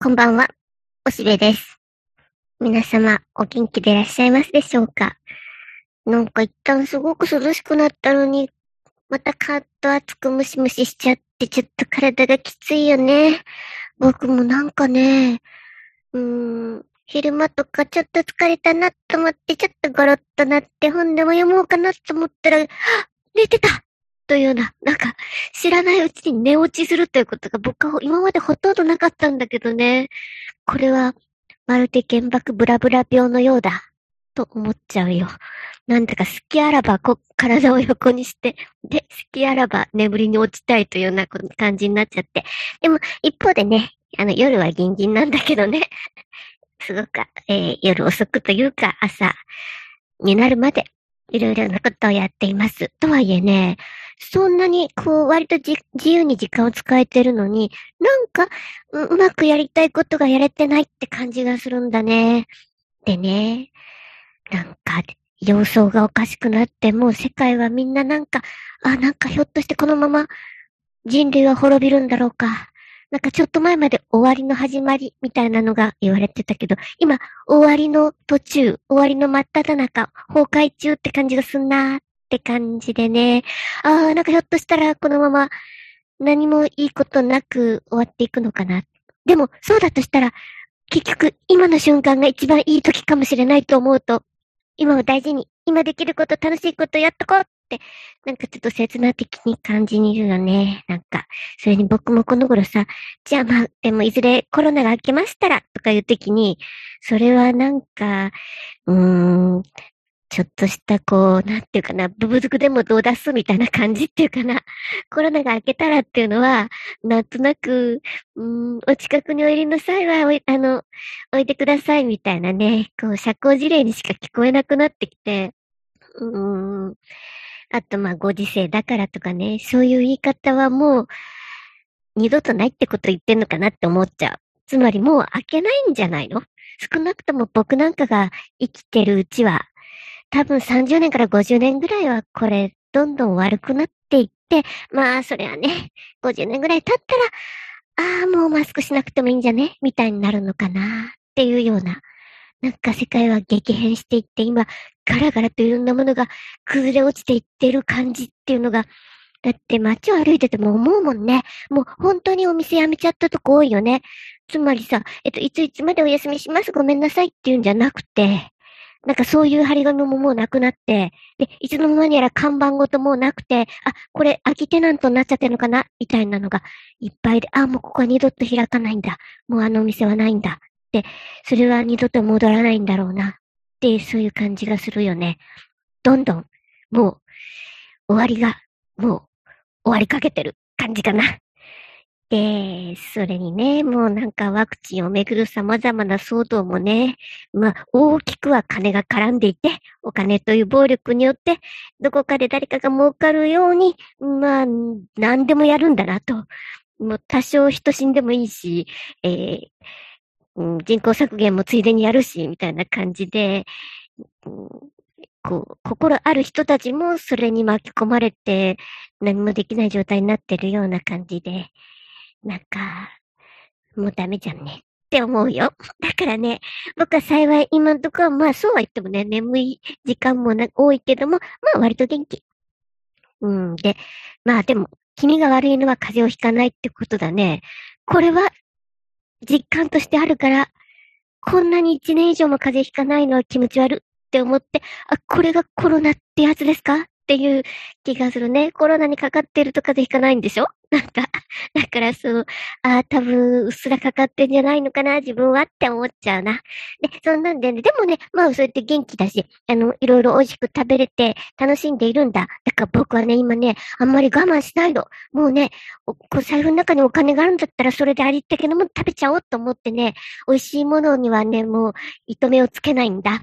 こんばんは、おしべです。皆様、お元気でいらっしゃいますでしょうか？なんか一旦すごく涼しくなったのに、またカッと暑くムシムシしちゃって、ちょっと体がきついよね。僕もなんかね、うーん、昼間とかちょっと疲れたなと思って、ちょっとゴロッとなって本でも読もうかなと思ったら、寝てたというような、なんか、知らないうちに寝落ちするということが僕は今までほとんどなかったんだけどね。これは、まるで原爆ブラブラ病のようだ、と思っちゃうよ。なんだか好きあらばこ、体を横にして、で、好きあらば眠りに落ちたいというような感じになっちゃって。でも、一方でね、あの、夜はギンギンなんだけどね。すごく、えー、夜遅くというか朝になるまでいろいろなことをやっています。とはいえね、そんなに、こう、割と自由に時間を使えてるのに、なんかう、うまくやりたいことがやれてないって感じがするんだね。でね、なんか、様相がおかしくなって、もう世界はみんななんか、あ、なんかひょっとしてこのまま人類は滅びるんだろうか。なんかちょっと前まで終わりの始まりみたいなのが言われてたけど、今、終わりの途中、終わりの真っ只中、崩壊中って感じがすんなーって感じでね。あー、なんかひょっとしたらこのまま何もいいことなく終わっていくのかな。でも、そうだとしたら、結局、今の瞬間が一番いい時かもしれないと思うと、今を大事に、今できること、楽しいことやっとこうって、なんかちょっと切な的に感じにいるよね。なんか、それに僕もこの頃さ、じゃあまあ、でもいずれコロナが明けましたら、とかいう時に、それはなんか、うーん、ちょっとしたこう、なんていうかな、ブブズクでもどう出すみたいな感じっていうかな、コロナが明けたらっていうのは、なんとなく、うん、お近くにおいりの際はお、あの、おいてくださいみたいなね、こう、社交辞令にしか聞こえなくなってきて、うん、あと、まあ、ご時世だからとかね、そういう言い方はもう、二度とないってこと言ってんのかなって思っちゃう。つまりもう開けないんじゃないの？少なくとも僕なんかが生きてるうちは、多分30年から50年ぐらいはこれ、どんどん悪くなっていって、まあ、それはね、50年ぐらい経ったら、ああ、もうマスクしなくてもいいんじゃね？みたいになるのかなっていうようななんか世界は激変していって、今、ガラガラといろんなものが崩れ落ちていってる感じっていうのが、だって街を歩いてても思うもんね。もう本当にお店辞めちゃったとこ多いよね。つまりさ、えっと、いついつまでお休みします？ごめんなさいっていうんじゃなくて、なんかそういう張り紙ももうなくなって、で、いつの間にやら看板ごともうなくて、あ、これ空きテナントになっちゃってるのかな？みたいなのがいっぱいで、あ、もうここは二度と開かないんだ。もうあのお店はないんだ。、それは二度と戻らないんだろうなって、そういう感じがするよね。どんどん、もう、終わりが、もう、終わりかけてる感じかな。で、それにね、もうなんかワクチンをめぐる様々な騒動もね、まあ大きくは金が絡んでいて、お金という暴力によって、どこかで誰かが儲かるように、まあ、何でもやるんだなと。もう多少人死んでもいいし、えー、人口削減もついでにやるし、みたいな感じで、こう、心ある人たちもそれに巻き込まれて何もできない状態になってるような感じで、なんか、もうダメじゃんねって思うよ。だからね、僕は幸い今んとこはまあそうは言ってもね、眠い時間もな多いけども、まあ割と元気。うん。で、まあでも、君が悪いのは風邪をひかないってことだね。これは実感としてあるから、こんなに一年以上も風邪ひかないのは気持ち悪って思って、あ、これがコロナってやつですかっていう気がするね。コロナにかかってると風邪ひかないんでしょ？なんか、だからそう、ああ、多分、うっすらかかってんじゃないのかな、自分はって思っちゃうな。で、そんなんでね、でもね、まあそうやって元気だし、あの、いろいろ美味しく食べれて楽しんでいるんだ。だから僕はね、今ね、あんまり我慢しないの。もうね、こう財布の中にお金があるんだったらそれでありったけども食べちゃおうと思ってね、美味しいものにはね、もう、糸目をつけないんだ。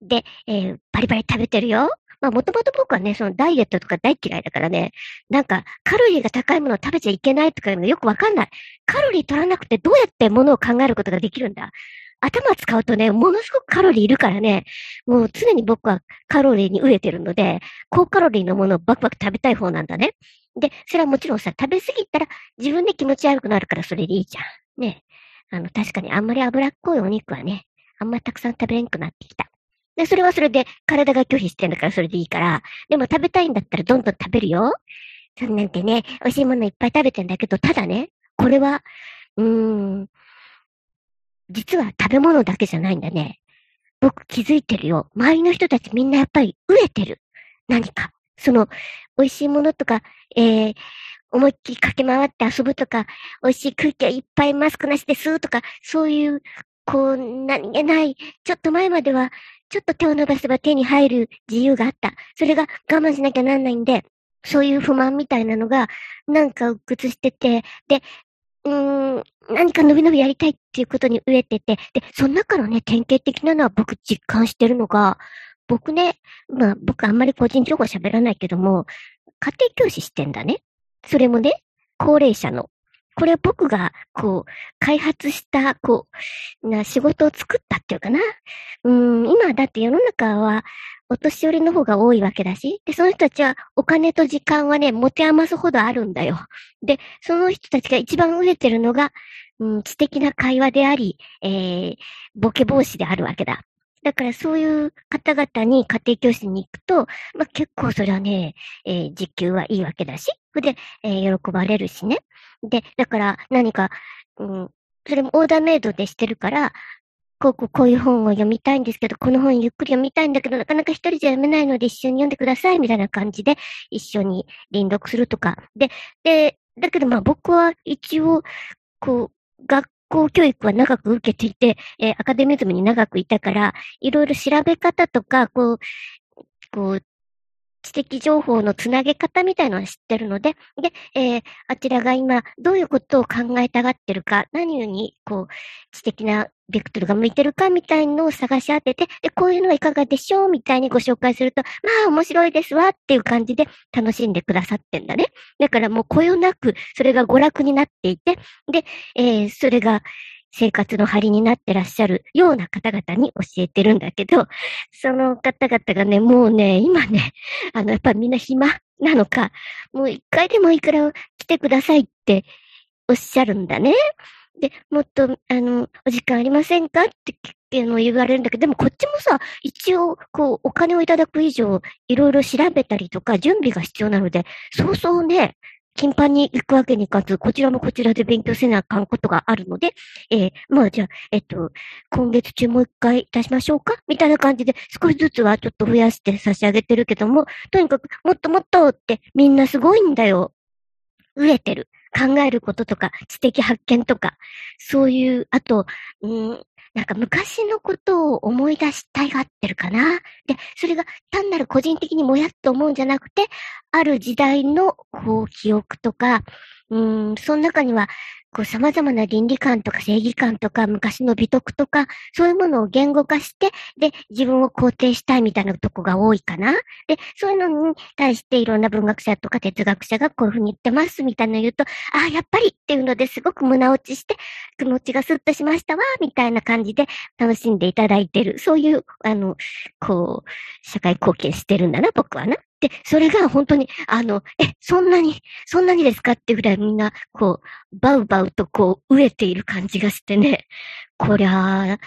で、えー、バリバリ食べてるよ。まあ、もともと僕はね、そのダイエットとか大嫌いだからね、なんか、カロリーが高いものを食べちゃいけないとかいうのよくわかんない。カロリー取らなくてどうやってものを考えることができるんだ頭使うとね、ものすごくカロリーいるからね、もう常に僕はカロリーに飢えてるので、高カロリーのものをバクバク食べたい方なんだね。で、それはもちろんさ、食べ過ぎたら自分で気持ち悪くなるからそれでいいじゃん。ね。あの、確かにあんまり脂っこいお肉はね、あんまりたくさん食べれんくなってきた。で、それはそれで体が拒否してんだからそれでいいから、でも食べたいんだったらどんどん食べるよ。そんなんてね、美味しいものいっぱい食べてんだけど、ただね、これは、うーん、実は食べ物だけじゃないんだね。僕気づいてるよ。周りの人たちみんなやっぱり飢えてる。何か。その、美味しいものとか、えー、思いっきり駆け回って遊ぶとか、美味しい空気はいっぱいマスクなしで吸うとか、そういう、こう、何気ない、ちょっと前までは、ちょっと手を伸ばせば手に入る自由があった。それが我慢しなきゃなんないんで、そういう不満みたいなのが、なんか鬱屈してて、で、うーん、何か伸び伸びやりたいっていうことに飢えてて、で、その中のね、典型的なのは僕実感してるのが、僕ね、まあ僕あんまり個人情報喋らないけども、家庭教師してんだね。それもね、高齢者の。これは僕が、こう、開発した、こう、な仕事を作ったっていうかな。うん、今だって世の中は、お年寄りの方が多いわけだし、で、その人たちはお金と時間はね、持て余すほどあるんだよ。で、その人たちが一番飢えてるのが、うん、知的な会話であり、えー、ボケ防止であるわけだ。だからそういう方々に家庭教師に行くと、まあ、結構それはね、えー、時給はいいわけだし、で、えー、喜ばれるしね。で、だから何か、うん、それもオーダーメイドでしてるから、こうこうこういう本を読みたいんですけど、この本ゆっくり読みたいんだけど、なかなか一人じゃ読めないので一緒に読んでください、みたいな感じで一緒に輪読するとか。で、で、だけどまあ僕は一応、こう、学校教育は長く受けていて、えー、アカデミズムに長くいたから、いろいろ調べ方とか、こう、こう、的情報のつなげ方みたいのは知ってるので、で、えー、あちらが今、どういうことを考えたがってるか、何に、こう、知的なベクトルが向いてるかみたいのを探し当てて、で、こういうのはいかがでしょうみたいにご紹介すると、まあ面白いですわっていう感じで楽しんでくださってんだね。だからもうこよなくそれが娯楽になっていて、で、えー、それが生活の張りになってらっしゃるような方々に教えてるんだけど、その方々がね、もうね、今ね、あの、やっぱみんな暇なのか、もう一回でもいいから来てくださいっておっしゃるんだね。で、もっと、あの、お時間ありませんかっていうのを言われるんだけど、でもこっちもさ、一応、こう、お金をいただく以上、いろいろ調べたりとか、準備が必要なので、そうそうね、頻繁に行くわけにいかず、こちらもこちらで勉強せなあかんことがあるので、えー、まあじゃあ、えっと、今月中もう一回いたしましょうか？みたいな感じで、少しずつはちょっと増やして差し上げてるけども、とにかく、もっともっとってみんなすごいんだよ。飢えてる。考えることとか、知的発見とか、そういう、あと、うん、なんか昔のことを思い出したいがってるかな。で、それが単なる個人的にもやっと思うんじゃなくて、ある時代のこう記憶とか、うん、その中にはこう様々な倫理観とか正義観とか昔の美徳とか、そういうものを言語化して、で、自分を肯定したいみたいなとこが多いかな。で、そういうのに対していろんな文学者とか哲学者がこういうふうに言ってますみたいなのを言うと、ああ、やっぱりっていうのですごく胸落ちして、気持ちがスッとしましたわ、みたいな感じで楽しんでいただいてる。そういう、あの、こう、社会貢献してるんだな、僕はな。で、それが本当に、あの、え、そんなに、そんなにですかっていうぐらいみんな、こう、バウバウとこう、飢えている感じがしてね、こりゃあ、やっ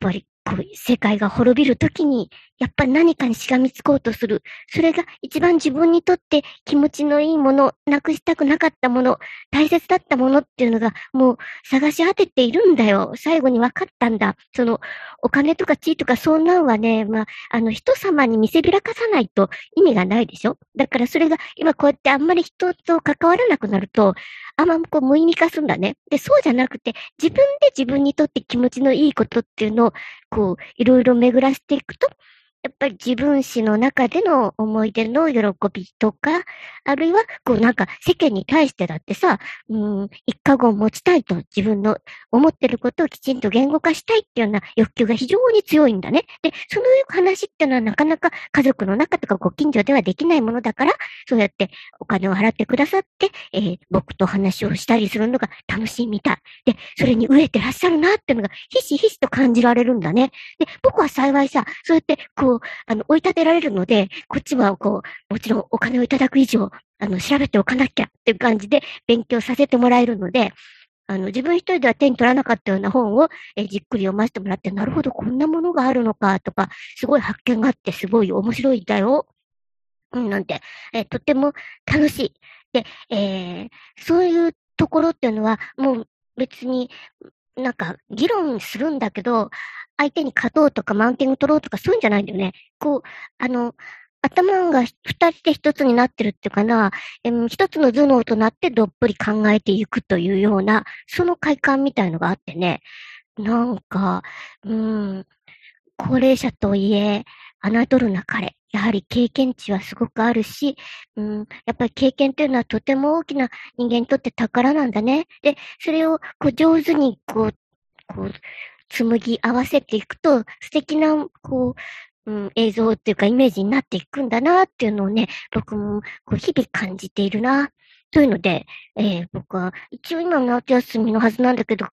ぱりこう、世界が滅びるときに、やっぱり何かにしがみつこうとする。それが一番自分にとって気持ちのいいもの、なくしたくなかったもの、大切だったものっていうのが、もう探し当てているんだよ。最後に分かったんだ。その、お金とか地位とかそんなんはね、まあ、あの、人様に見せびらかさないと意味がないでしょだからそれが、今こうやってあんまり人と関わらなくなると、あんまこう無意味化すんだね。で、そうじゃなくて、自分で自分にとって気持ちのいいことっていうのをこう、いろいろ巡らせていくと、やっぱり自分史の中での思い出の喜びとか、あるいは、こうなんか世間に対してだってさ、うん、一過言持ちたいと自分の思ってることをきちんと言語化したいっていうような欲求が非常に強いんだね。で、その話っていうのはなかなか家族の中とかご近所ではできないものだから、そうやってお金を払ってくださって、えー、僕と話をしたりするのが楽しいみたい。で、それに飢えてらっしゃるなっていうのがひしひしと感じられるんだね。で、僕は幸いさ、そうやってこう、あの、追い立てられるので、こっちはこう、もちろんお金をいただく以上、あの、調べておかなきゃっていう感じで勉強させてもらえるので、あの、自分一人では手に取らなかったような本を、えじっくり読ませてもらって、なるほど、こんなものがあるのか、とか、すごい発見があって、すごい面白いだよ。うん、なんて、えとっても楽しい。で、えー、そういうところっていうのは、もう別に、なんか、議論するんだけど、相手に勝とうとかマウンティング取ろうとかそういうんじゃないんだよね。こう、あの、頭が二つで一つになってるっていうかな、一つの頭脳となってどっぷり考えていくというような、その快感みたいのがあってね、なんか、うん、高齢者といえ、侮るな彼。やはり経験値はすごくあるし、うん、やっぱり経験というのはとても大きな人間にとって宝なんだね。で、それをこう上手にこう、こう、紡ぎ合わせていくと、素敵な、こう、うん、映像っていうかイメージになっていくんだなっていうのをね、僕もこう日々感じているな。というので、えー、僕は一応今の夏休みのはずなんだけど、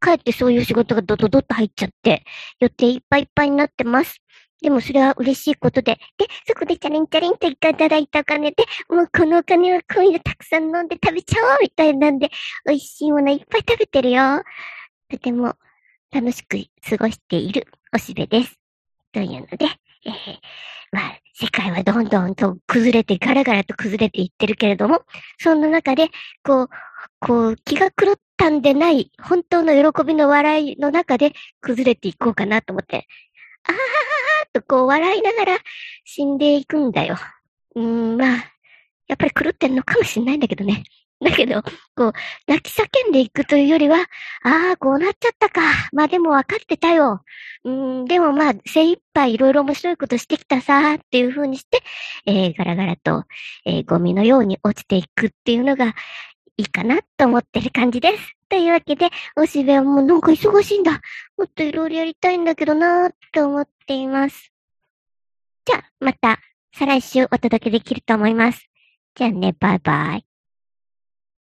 帰ってそういう仕事がドドドッと入っちゃって、予定いっぱいいっぱいになってます。でもそれは嬉しいことで、で、そこでチャリンチャリンといただいたお金で、もうこのお金は今夜たくさん飲んで食べちゃおうみたいなんで、美味しいものいっぱい食べてるよ。とても楽しく過ごしているおしべです。というので、えー、まあ、世界はどんどんと崩れて、ガラガラと崩れていってるけれども、そんな中で、こう、こう、気が狂ったんでない、本当の喜びの笑いの中で崩れていこうかなと思って、あーとこう笑いながら死んでいくんだよ。うん、まあ、やっぱり狂ってんのかもしんないんだけどね。だけど、こう、泣き叫んでいくというよりは、ああ、こうなっちゃったか。まあでも分かってたよ。うん、でもまあ、精一杯いろいろ面白いことしてきたさ、っていう風にして、えー、ガラガラと、えー、ゴミのように落ちていくっていうのがいいかなと思ってる感じです。というわけで、おしべはもうなんか忙しいんだ。もっといろいろやりたいんだけどなーって思っています。じゃあ、また、再来週お届けできると思います。じゃあね、バイバイ。